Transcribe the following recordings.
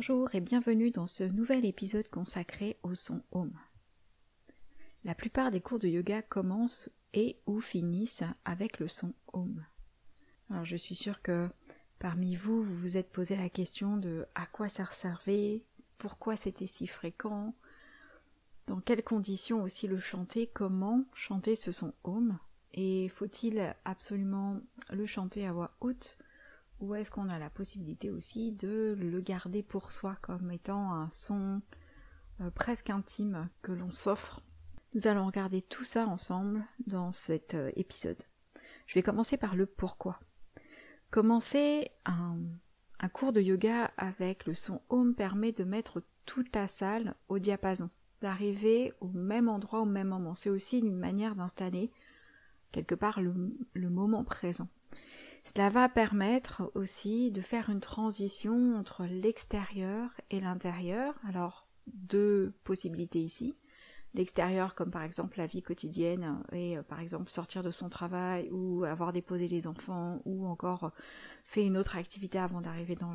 Bonjour et bienvenue dans ce nouvel épisode consacré au son Om. La plupart des cours de yoga commencent et ou finissent avec le son Om. Alors je suis sûre que parmi vous, vous vous êtes posé la question de à quoi ça servait, pourquoi c'était si fréquent, dans quelles conditions aussi le chanter, comment chanter ce son Om, et faut-il absolument le chanter à voix haute ou est-ce qu'on a la possibilité aussi de le garder pour soi comme étant un son euh, presque intime que l'on s'offre? Nous allons regarder tout ça ensemble dans cet euh, épisode. Je vais commencer par le pourquoi. Commencer un, cours de yoga avec le son home permet de mettre toute la salle au diapason, d'arriver au même endroit au même moment. C'est aussi une manière d'installer quelque part le moment présent. Cela va permettre aussi de faire une transition entre l'extérieur et l'intérieur. Alors, deux possibilités ici. L'extérieur, comme par exemple la vie quotidienne, et euh, par exemple sortir de son travail, ou avoir déposé les enfants, ou encore euh, fait une autre activité avant d'arriver dans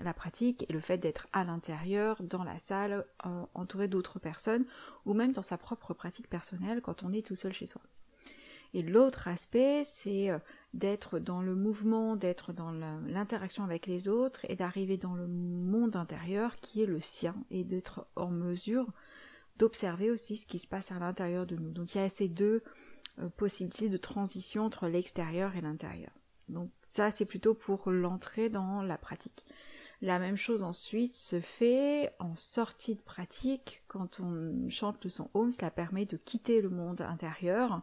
la, pratique, et le fait d'être à l'intérieur, dans la salle, euh, entouré d'autres personnes, ou même dans sa propre pratique personnelle quand on est tout seul chez soi. Et l'autre aspect, c'est d'être dans le mouvement, d'être dans l'interaction avec les autres et d'arriver dans le monde intérieur qui est le sien et d'être en mesure d'observer aussi ce qui se passe à l'intérieur de nous. Donc il y a ces deux euh, possibilités de transition entre l'extérieur et l'intérieur. Donc ça c'est plutôt pour l'entrée dans la pratique. La même chose ensuite se fait en sortie de pratique quand on chante le son home, cela permet de quitter le monde intérieur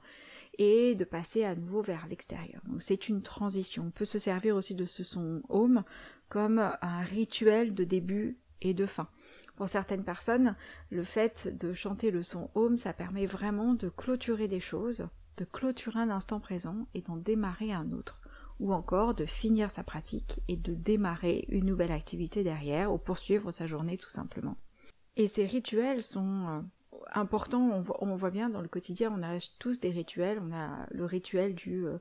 et de passer à nouveau vers l'extérieur. C'est une transition. On peut se servir aussi de ce son home comme un rituel de début et de fin. Pour certaines personnes, le fait de chanter le son home, ça permet vraiment de clôturer des choses, de clôturer un instant présent et d'en démarrer un autre. Ou encore de finir sa pratique et de démarrer une nouvelle activité derrière ou poursuivre sa journée tout simplement. Et ces rituels sont euh, important, on voit, bien dans le quotidien, on a tous des rituels, on a le rituel du euh,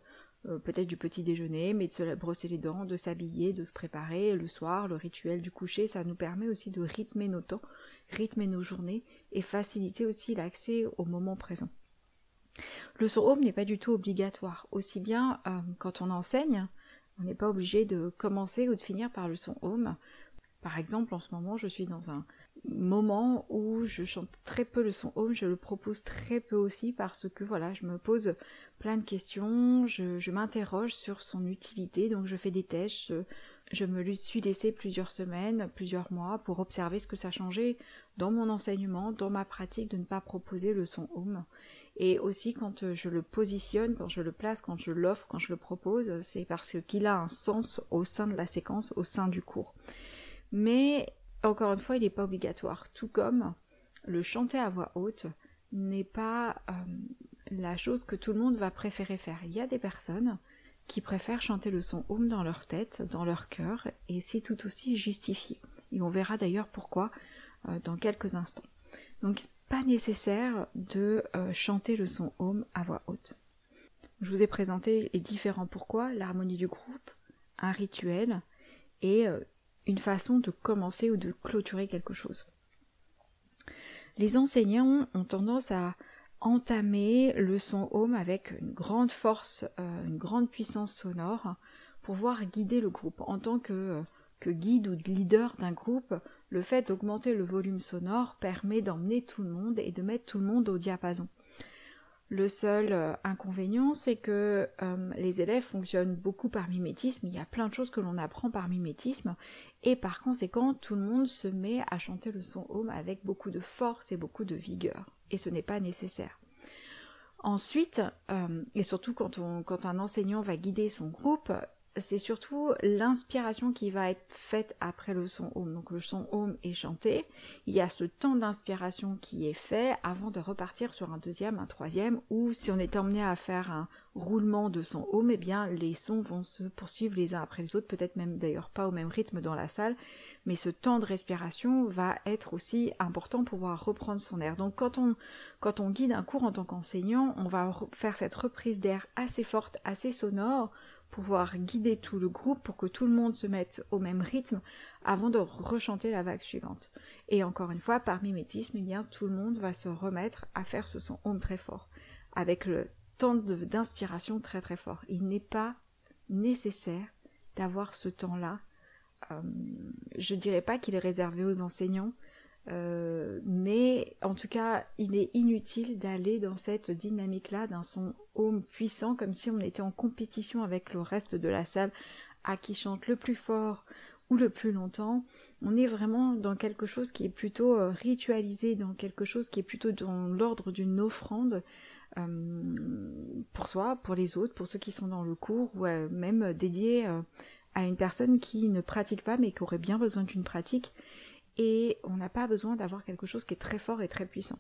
euh, peut-être du petit déjeuner, mais de se brosser les dents, de s'habiller, de se préparer le soir, le rituel du coucher, ça nous permet aussi de rythmer nos temps, rythmer nos journées et faciliter aussi l'accès au moment présent. Le son home n'est pas du tout obligatoire, aussi bien euh, quand on enseigne, on n'est pas obligé de commencer ou de finir par le son home. Par exemple, en ce moment, je suis dans un moment où je chante très peu le son home, je le propose très peu aussi parce que voilà, je me pose plein de questions, je, m'interroge sur son utilité, donc je fais des tests, je, me suis laissé plusieurs semaines, plusieurs mois pour observer ce que ça changeait dans mon enseignement, dans ma pratique de ne pas proposer le son home. Et aussi quand je le positionne, quand je le place, quand je l'offre, quand je le propose, c'est parce qu'il a un sens au sein de la séquence, au sein du cours. Mais encore une fois, il n'est pas obligatoire. Tout comme le chanter à voix haute n'est pas euh, la chose que tout le monde va préférer faire. Il y a des personnes qui préfèrent chanter le son home dans leur tête, dans leur cœur, et c'est tout aussi justifié. Et on verra d'ailleurs pourquoi euh, dans quelques instants. Donc pas nécessaire de euh, chanter le son home à voix haute. Je vous ai présenté les différents pourquoi, l'harmonie du groupe, un rituel et une façon de commencer ou de clôturer quelque chose. Les enseignants ont tendance à entamer le son home avec une grande force, euh, une grande puissance sonore pour pouvoir guider le groupe. En tant que, que guide ou leader d'un groupe, le fait d'augmenter le volume sonore permet d'emmener tout le monde et de mettre tout le monde au diapason. Le seul euh, inconvénient, c'est que euh, les élèves fonctionnent beaucoup par mimétisme, il y a plein de choses que l'on apprend par mimétisme, et par conséquent, tout le monde se met à chanter le son home avec beaucoup de force et beaucoup de vigueur, et ce n'est pas nécessaire. Ensuite, euh, et surtout quand, un enseignant va guider son groupe, c'est surtout l'inspiration qui va être faite après le son home. Donc le son home est chanté, il y a ce temps d'inspiration qui est fait avant de repartir sur un deuxième, un troisième, ou si on est emmené à faire un roulement de son home, eh bien les sons vont se poursuivre les uns après les autres, peut-être même d'ailleurs pas au même rythme dans la salle, mais ce temps de respiration va être aussi important pour pouvoir reprendre son air. Donc quand on, quand on guide un cours en tant qu'enseignant, on va faire cette reprise d'air assez forte, assez sonore, pouvoir guider tout le groupe pour que tout le monde se mette au même rythme avant de rechanter la vague suivante. Et encore une fois, par mimétisme, eh bien, tout le monde va se remettre à faire ce son home très fort, avec le temps d'inspiration très très fort. Il n'est pas nécessaire d'avoir ce temps-là. Euh, je dirais pas qu'il est réservé aux enseignants, euh, mais en tout cas, il est inutile d'aller dans cette dynamique-là d'un son home puissant, comme si on était en compétition avec le reste de la salle à qui chante le plus fort ou le plus longtemps. On est vraiment dans quelque chose qui est plutôt euh, ritualisé, dans quelque chose qui est plutôt dans l'ordre d'une offrande euh, pour soi, pour les autres, pour ceux qui sont dans le cours, ou même dédié à une personne qui ne pratique pas mais qui aurait bien besoin d'une pratique et on n'a pas besoin d'avoir quelque chose qui est très fort et très puissant.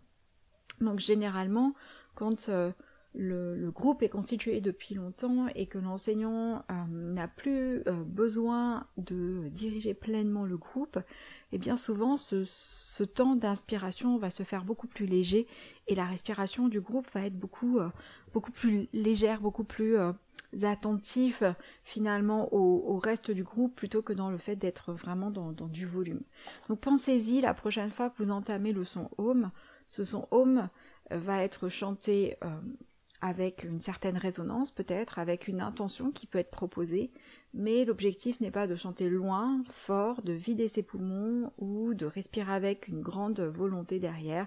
Donc généralement, quand euh, le, groupe est constitué depuis longtemps et que l'enseignant euh, n'a plus euh, besoin de diriger pleinement le groupe, et eh bien souvent ce, temps d'inspiration va se faire beaucoup plus léger et la respiration du groupe va être beaucoup, beaucoup plus légère, beaucoup plus attentif finalement au, reste du groupe plutôt que dans le fait d'être vraiment dans, du volume. Donc pensez-y la prochaine fois que vous entamez le son home. Ce son home euh, va être chanté euh, avec une certaine résonance peut-être, avec une intention qui peut être proposée, mais l'objectif n'est pas de chanter loin, fort, de vider ses poumons ou de respirer avec une grande volonté derrière.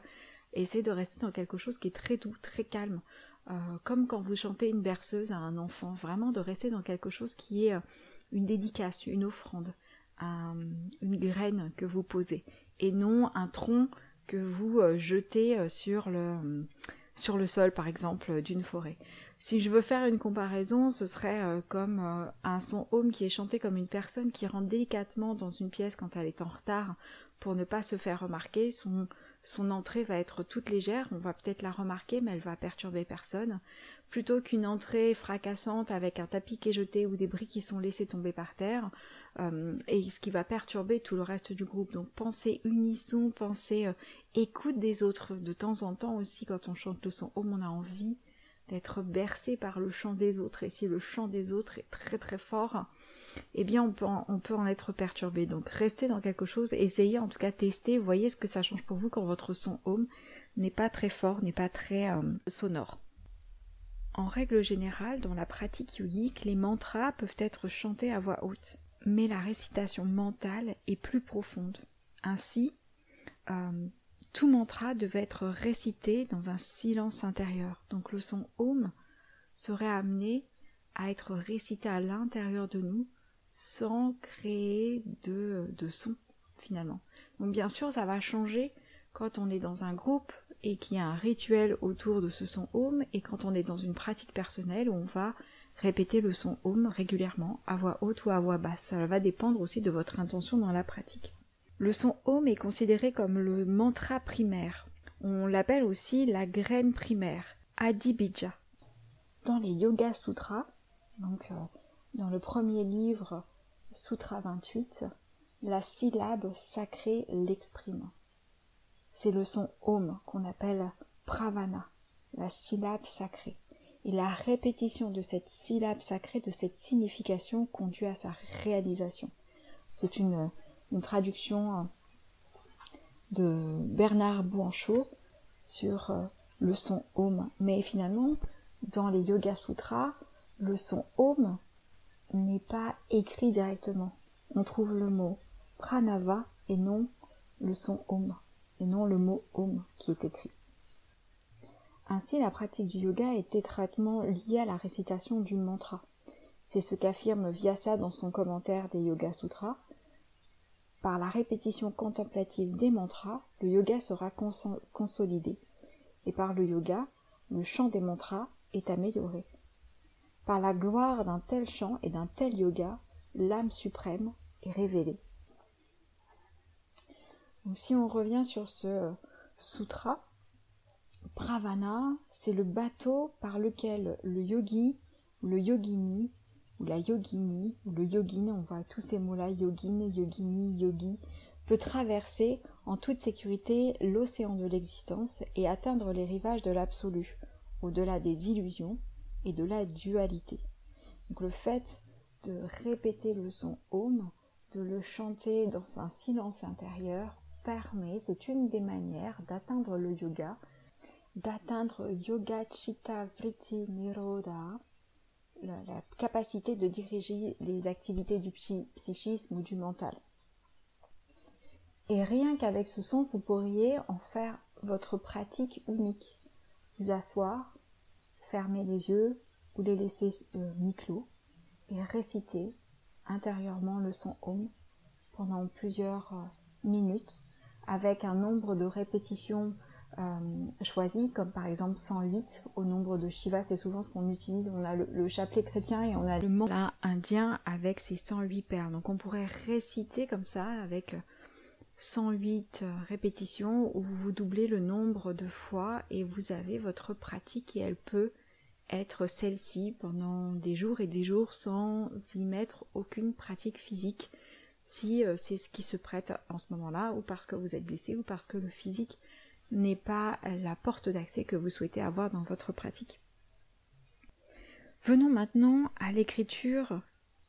Essayez de rester dans quelque chose qui est très doux, très calme. Euh, comme quand vous chantez une berceuse à un enfant, vraiment de rester dans quelque chose qui est euh, une dédicace, une offrande, une graine que vous posez, et non un tronc que vous euh, jetez sur le, sur le sol, par exemple, d'une forêt. Si je veux faire une comparaison, ce serait comme un son home qui est chanté comme une personne qui rentre délicatement dans une pièce quand elle est en retard pour ne pas se faire remarquer. Son, son entrée va être toute légère, on va peut-être la remarquer, mais elle va perturber personne, plutôt qu'une entrée fracassante avec un tapis qui est jeté ou des briques qui sont laissées tomber par terre, euh, et ce qui va perturber tout le reste du groupe. Donc pensez unisson, pensez euh, écoute des autres. De temps en temps aussi, quand on chante le son home, on a envie d'être bercé par le chant des autres. Et si le chant des autres est très très fort, eh bien on peut, en, être perturbé. Donc restez dans quelque chose, essayez en tout cas tester, voyez ce que ça change pour vous quand votre son home n'est pas très fort, n'est pas très euh, sonore. En règle générale, dans la pratique yogique, les mantras peuvent être chantés à voix haute, mais la récitation mentale est plus profonde. Ainsi, euh, tout mantra devait être récité dans un silence intérieur. Donc le son home serait amené à être récité à l'intérieur de nous sans créer de, de son finalement. Donc bien sûr ça va changer quand on est dans un groupe et qu'il y a un rituel autour de ce son home et quand on est dans une pratique personnelle où on va répéter le son home régulièrement à voix haute ou à voix basse. Ça va dépendre aussi de votre intention dans la pratique. Le son home est considéré comme le mantra primaire. On l'appelle aussi la graine primaire, Adibija. Dans les Yoga Sutras, donc euh, dans le premier livre, Sutra 28, la syllabe sacrée l'exprime. C'est le son Om qu'on appelle Pravana, la syllabe sacrée. Et la répétition de cette syllabe sacrée, de cette signification, conduit à sa réalisation. C'est une, traduction euh, de Bernard Bouanchot sur euh, le son Om. Mais finalement, dans les Yoga Sutras, le son Om n'est pas écrit directement. On trouve le mot pranava et non le son Om, et non le mot Om qui est écrit. Ainsi, la pratique du yoga est étroitement liée à la récitation du mantra. C'est ce qu'affirme Vyasa dans son commentaire des Yoga Sutras. Par la répétition contemplative des mantras, le yoga sera consolidé. Et par le yoga, le chant des mantras est amélioré. Par la gloire d'un tel chant et d'un tel yoga, l'âme suprême est révélée. Donc si on revient sur ce sutra, Pravana, c'est le bateau par lequel le yogi ou le yogini ou la yogini ou le yogin, on voit tous ces mots-là, yogin, yogini, yogi, peut traverser en toute sécurité l'océan de l'existence et atteindre les rivages de l'absolu, au-delà des illusions et de la dualité. Le fait de répéter le son Om, de le chanter dans un silence intérieur, permet, c'est une des manières d'atteindre le yoga, d'atteindre Yoga Chitta Vritti Nirodha, la, capacité de diriger les activités du psychisme ou du mental. Et rien qu'avec ce son, vous pourriez en faire votre pratique unique. Vous asseoir, fermer les yeux ou les laisser euh, mi-clos et réciter intérieurement le son Om pendant plusieurs euh, minutes avec un nombre de répétitions euh, choisies, comme par exemple 108 au nombre de Shiva, c'est souvent ce qu'on utilise. On a le, le, chapelet chrétien et on a le mot indien avec ses 108 perles. Donc on pourrait réciter comme ça avec 108 répétitions où vous doublez le nombre de fois et vous avez votre pratique et elle peut être celle-ci pendant des jours et des jours sans y mettre aucune pratique physique si euh, c'est ce qui se prête en ce moment-là ou parce que vous êtes blessé ou parce que le physique n'est pas la porte d'accès que vous souhaitez avoir dans votre pratique. Venons maintenant à l'écriture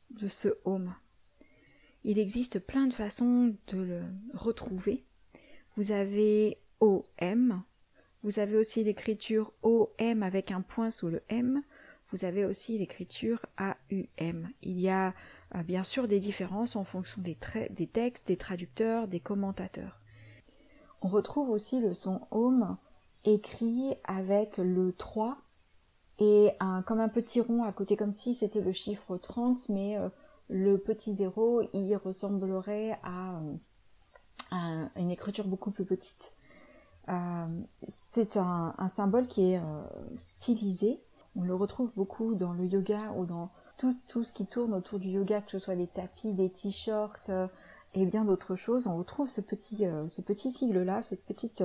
de ce home. Il existe plein de façons de le retrouver. Vous avez OM, vous avez aussi l'écriture OM avec un point sous le M, vous avez aussi l'écriture AUM. Il y a euh, bien sûr des différences en fonction des, textes, des traducteurs, des commentateurs. On retrouve aussi le son OM écrit avec le 3 et comme un petit rond à côté comme si c'était le chiffre 30 mais euh, le petit zéro, il ressemblerait à, une écriture beaucoup plus petite. Euh, c'est un, symbole qui est euh, stylisé. On le retrouve beaucoup dans le yoga ou dans tout, tout, ce qui tourne autour du yoga, que ce soit des tapis, des t-shirts euh, et bien d'autres choses. On retrouve ce petit, ce petit sigle-là, cette petite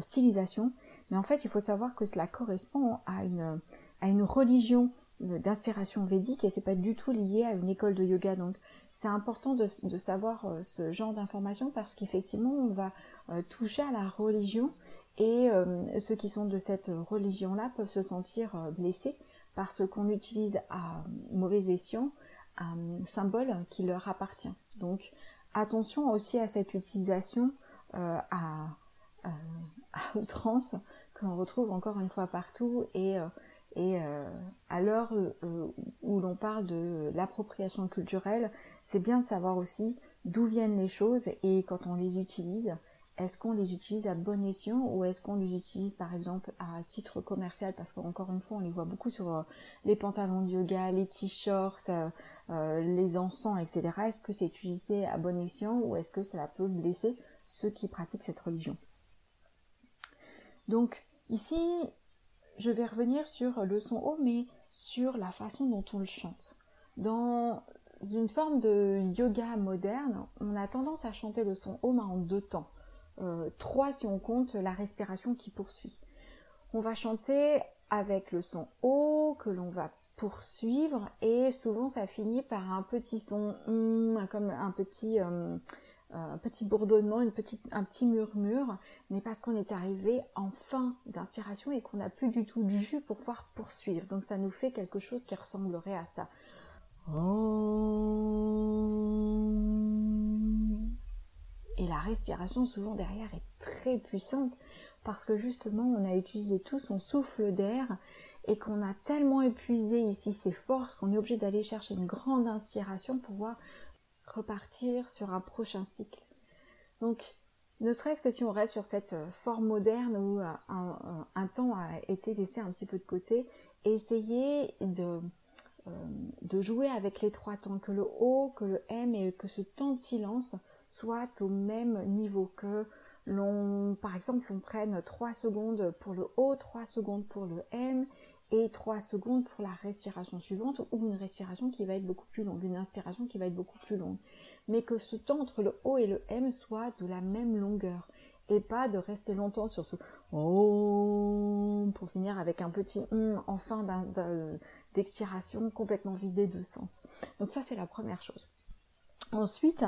stylisation. Mais en fait, il faut savoir que cela correspond à une, à une religion d'inspiration védique et c'est pas du tout lié à une école de yoga. Donc c'est important de, savoir euh, ce genre d'informations parce qu'effectivement on va euh, toucher à la religion et euh, ceux qui sont de cette religion-là peuvent se sentir blessés parce qu'on utilise à mauvais escient un symbole qui leur appartient. Donc attention aussi à cette utilisation à, à, outrance que l'on retrouve encore une fois partout et et euh, à l'heure euh, où l'on parle de l'appropriation culturelle, c'est bien de savoir aussi d'où viennent les choses et quand on les utilise, est-ce qu'on les utilise à bon escient ou est-ce qu'on les utilise par exemple à titre commercial? Parce qu'encore une fois on les voit beaucoup sur euh, les pantalons de yoga, les t-shirts, les encens, etc. Est-ce que c'est utilisé à bon escient ou est-ce que cela peut blesser ceux qui pratiquent cette religion? Donc ici je vais revenir sur le son haut, mais sur la façon dont on le chante. Dans une forme de yoga moderne, on a tendance à chanter le son haut en deux temps. Euh, trois si on compte la respiration qui poursuit. On va chanter avec le son haut que l'on va poursuivre et souvent ça finit par un petit son comme un petit euh, un petit bourdonnement, un petit murmure, mais parce qu'on est arrivé en fin d'inspiration et qu'on n'a plus du tout du jus pour pouvoir poursuivre. Donc ça nous fait quelque chose qui ressemblerait à ça. Et la respiration souvent derrière est très puissante parce que justement on a utilisé tout son souffle d'air et qu'on a tellement épuisé ici ses forces qu'on est obligé d'aller chercher une grande inspiration pour pouvoir repartir sur un prochain cycle. Donc, ne serait-ce que si on reste sur cette euh, forme moderne où euh, un, temps a été laissé un petit peu de côté, essayer de, euh, de jouer avec les trois temps, que le O, que le M et que ce temps de silence soient au même niveau, que l'on, par exemple, on prenne 3 secondes pour le O, 3 secondes pour le M et 3 secondes pour la respiration suivante ou une respiration qui va être beaucoup plus longue, une inspiration qui va être beaucoup plus longue. Mais que ce temps entre le O et le M soit de la même longueur et pas de rester longtemps sur ce O pour finir avec un petit on en fin d'expiration complètement vidé de sens. Donc ça c'est la première chose. Ensuite,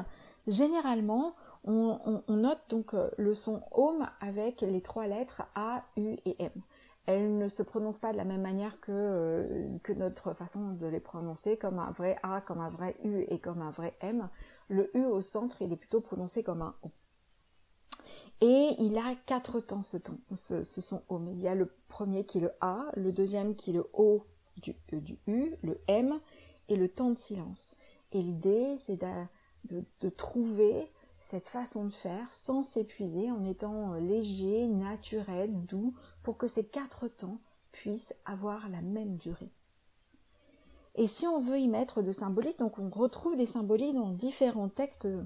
généralement, on, note donc euh, le son home avec les trois lettres A, U et M. Elles ne se prononcent pas de la même manière que, euh, que notre façon de les prononcer, comme un vrai A, comme un vrai U et comme un vrai M. Le U au centre, il est plutôt prononcé comme un O. Et il a quatre temps ce, ton, ce, son home. Il y a le premier qui est le A, le deuxième qui est le O du, euh, du U, le M et le temps de silence. Et l'idée, c'est de, de, trouver cette façon de faire sans s'épuiser en étant euh, léger, naturel, doux, pour que ces quatre temps puissent avoir la même durée. Et si on veut y mettre de symboliques, donc on retrouve des symboliques dans différents textes euh,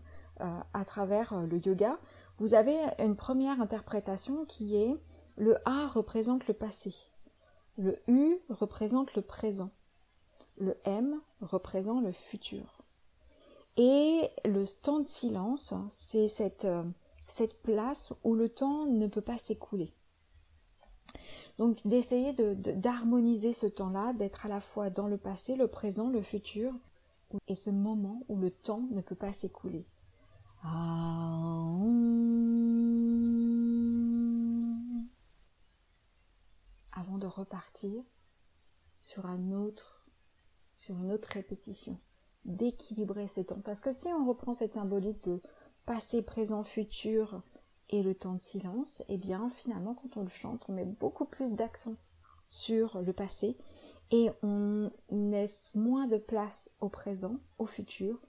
à travers euh, le yoga, vous avez une première interprétation qui est le A représente le passé, le U représente le présent, le M représente le futur. Et le temps de silence, c'est cette, euh, cette place où le temps ne peut pas s'écouler. Donc d'essayer d'harmoniser ce temps-là, d'être à la fois dans le passé, le présent, le futur, et ce moment où le temps ne peut pas s'écouler. Avant de repartir sur un autre, sur une autre répétition d'équilibrer ces temps. Parce que si on reprend cette symbolique de passé, présent, futur et le temps de silence, eh bien finalement quand on le chante, on met beaucoup plus d'accent sur le passé et on laisse moins de place au présent, au futur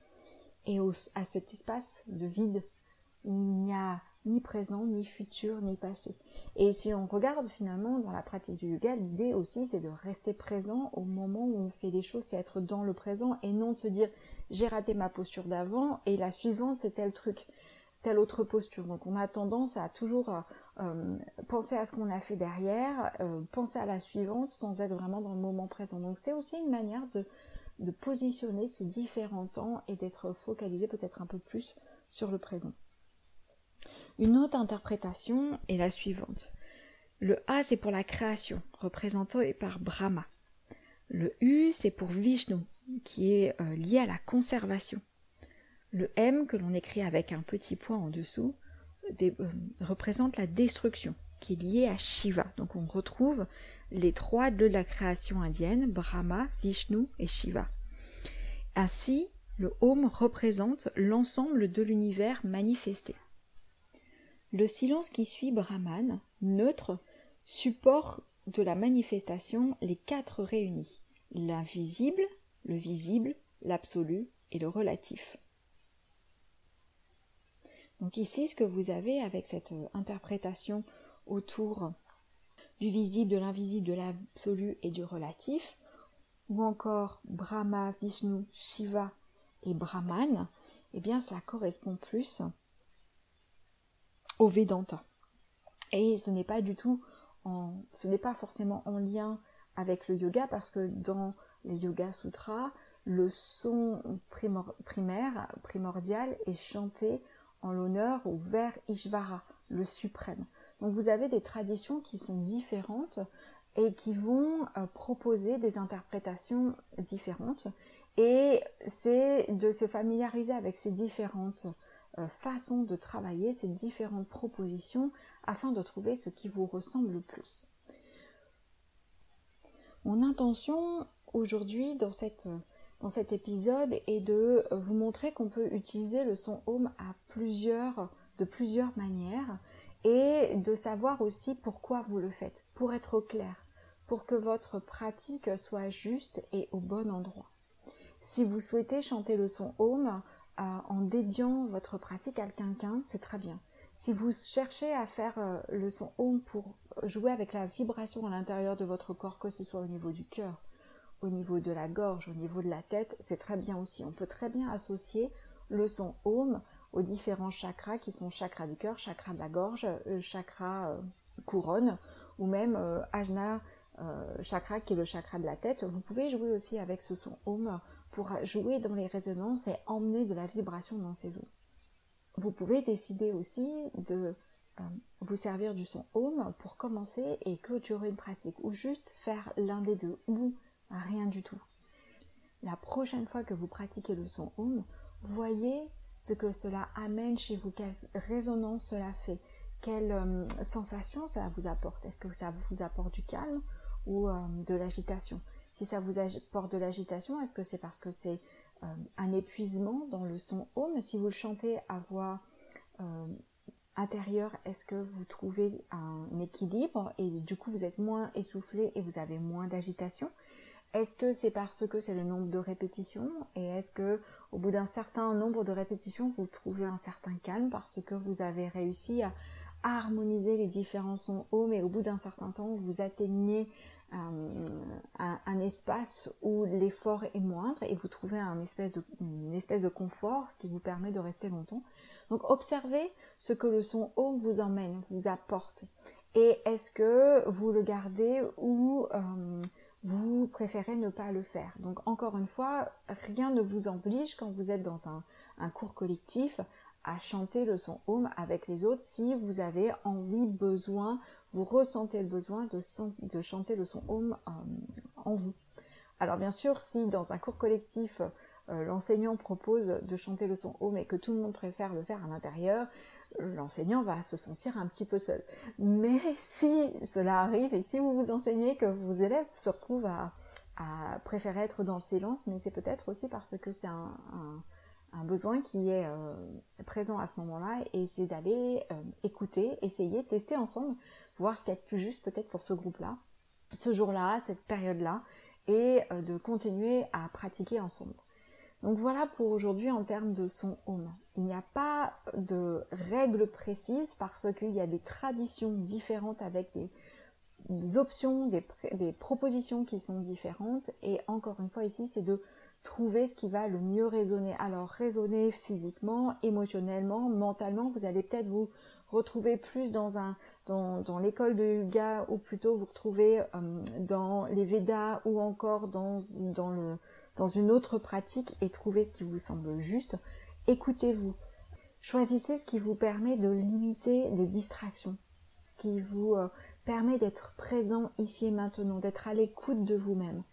et à cet espace de vide où il n'y a ni présent, ni futur, ni passé. Et si on regarde finalement dans la pratique du yoga, l'idée aussi c'est de rester présent au moment où on fait les choses, c'est être dans le présent et non de se dire j'ai raté ma posture d'avant et la suivante c'est tel truc, telle autre posture. Donc on a tendance à toujours euh, penser à ce qu'on a fait derrière, euh, penser à la suivante sans être vraiment dans le moment présent. Donc c'est aussi une manière de, de positionner ces différents temps et d'être focalisé peut-être un peu plus sur le présent. Une autre interprétation est la suivante. Le A, c'est pour la création, représenté par Brahma. Le U, c'est pour Vishnu, qui est euh, lié à la conservation. Le M, que l'on écrit avec un petit point en dessous, euh, représente la destruction, qui est liée à Shiva. Donc on retrouve les trois de la création indienne, Brahma, Vishnu et Shiva. Ainsi, le Om représente l'ensemble de l'univers manifesté. Le silence qui suit Brahman, neutre, support de la manifestation les quatre réunis l'invisible, le visible, l'absolu et le relatif. Donc ici, ce que vous avez avec cette euh, interprétation autour du visible, de l'invisible, de l'absolu et du relatif, ou encore Brahma, Vishnu, Shiva et Brahman, eh bien cela correspond plus au Vedanta. Et ce n'est pas du tout ce n'est pas forcément en lien avec le yoga parce que dans les Yoga Sutras, le son primaire, primordial est chanté en l'honneur au vers Ishvara, le suprême. Donc vous avez des traditions qui sont différentes et qui vont euh, proposer des interprétations différentes. Et c'est de se familiariser avec ces différentes euh, façon de travailler ces différentes propositions afin de trouver ce qui vous ressemble le plus. Mon intention aujourd'hui dans, dans cet épisode est de vous montrer qu'on peut utiliser le son home à plusieurs, de plusieurs manières et de savoir aussi pourquoi vous le faites, pour être clair, pour que votre pratique soit juste et au bon endroit. Si vous souhaitez chanter le son home, en dédiant votre pratique à quelqu'un, c'est très bien. Si vous cherchez à faire euh, le son home pour jouer avec la vibration à l'intérieur de votre corps, que ce soit au niveau du cœur, au niveau de la gorge, au niveau de la tête, c'est très bien aussi. On peut très bien associer le son home aux différents chakras qui sont chakra du cœur, chakra de la gorge, euh, chakra euh, couronne, ou même ajna chakra qui est le chakra de la tête. Vous pouvez jouer aussi avec ce son Om pour jouer dans les résonances et emmener de la vibration dans ces zones. Vous pouvez décider aussi de vous servir du son Om pour commencer et clôturer une pratique ou juste faire l'un des deux ou rien du tout. La prochaine fois que vous pratiquez le son Om, voyez ce que cela amène chez vous, quelle résonance cela fait, quelle euh, sensation cela vous apporte. Est-ce que ça vous apporte du calme ou euh, de l'agitation? Si ça vous apporte de l'agitation, est-ce que c'est parce que c'est euh, un épuisement dans le son Om Si vous le chantez à voix intérieure, est-ce que vous trouvez un équilibre et du coup vous êtes moins essoufflé et vous avez moins d'agitation? Est-ce que c'est parce que c'est le nombre de répétitions et est-ce que au bout d'un certain nombre de répétitions vous trouvez un certain calme parce que vous avez réussi à, harmoniser les différents sons hauts mais au bout d'un certain temps vous atteignez euh, un, espace où l'effort est moindre et vous trouvez un espèce de, une espèce de confort ce qui vous permet de rester longtemps. Donc observez ce que le son haut vous emmène, vous apporte et est-ce que vous le gardez ou euh, vous préférez ne pas le faire? Donc encore une fois, rien ne vous oblige quand vous êtes dans un, cours collectif à chanter le son home avec les autres si vous avez envie, besoin, vous ressentez le besoin de, chanter le son home euh, en vous. Alors bien sûr, si dans un cours collectif, euh, l'enseignant propose de chanter le son home et que tout le monde préfère le faire à l'intérieur, l'enseignant va se sentir un petit peu seul. Mais si cela arrive et si vous vous enseignez que vos élèves se retrouvent à, préférer être dans le silence, mais c'est peut-être aussi parce que c'est un, besoin qui est euh, présent à ce moment-là et c'est d'aller écouter, essayer, tester ensemble, voir ce qui est plus juste peut-être pour ce groupe-là, ce jour-là, cette période-là, et euh, de continuer à pratiquer ensemble. Donc voilà pour aujourd'hui en termes de son home. Il n'y a pas de règles précises parce qu'il y a des traditions différentes avec des, options, des, des, propositions qui sont différentes. Et encore une fois ici, c'est de trouver ce qui va le mieux résonner. Alors résonner physiquement, émotionnellement, mentalement, vous allez peut-être vous retrouver plus dans un dans, l'école de yoga ou plutôt vous retrouver euh, dans les Védas ou encore dans, dans dans une autre pratique et trouvez ce qui vous semble juste. Écoutez-vous. Choisissez ce qui vous permet de limiter les distractions, ce qui vous euh, permet d'être présent ici et maintenant, d'être à l'écoute de vous-même.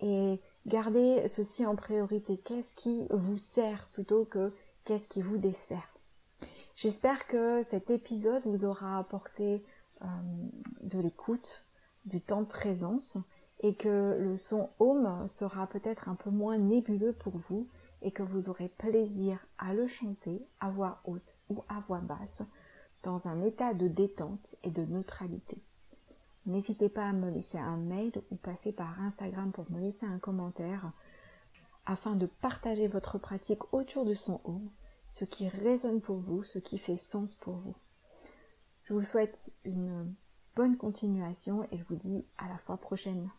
Et gardez ceci en priorité. Qu'est-ce qui vous sert plutôt que qu'est-ce qui vous dessert? J'espère que cet épisode vous aura apporté euh, de l'écoute, du temps de présence et que le son home sera peut-être un peu moins nébuleux pour vous et que vous aurez plaisir à le chanter à voix haute ou à voix basse dans un état de détente et de neutralité. N'hésitez pas à me laisser un mail ou passer par Instagram pour me laisser un commentaire afin de partager votre pratique autour du son home, ce qui résonne pour vous, ce qui fait sens pour vous. Je vous souhaite une bonne continuation et je vous dis à la fois prochaine.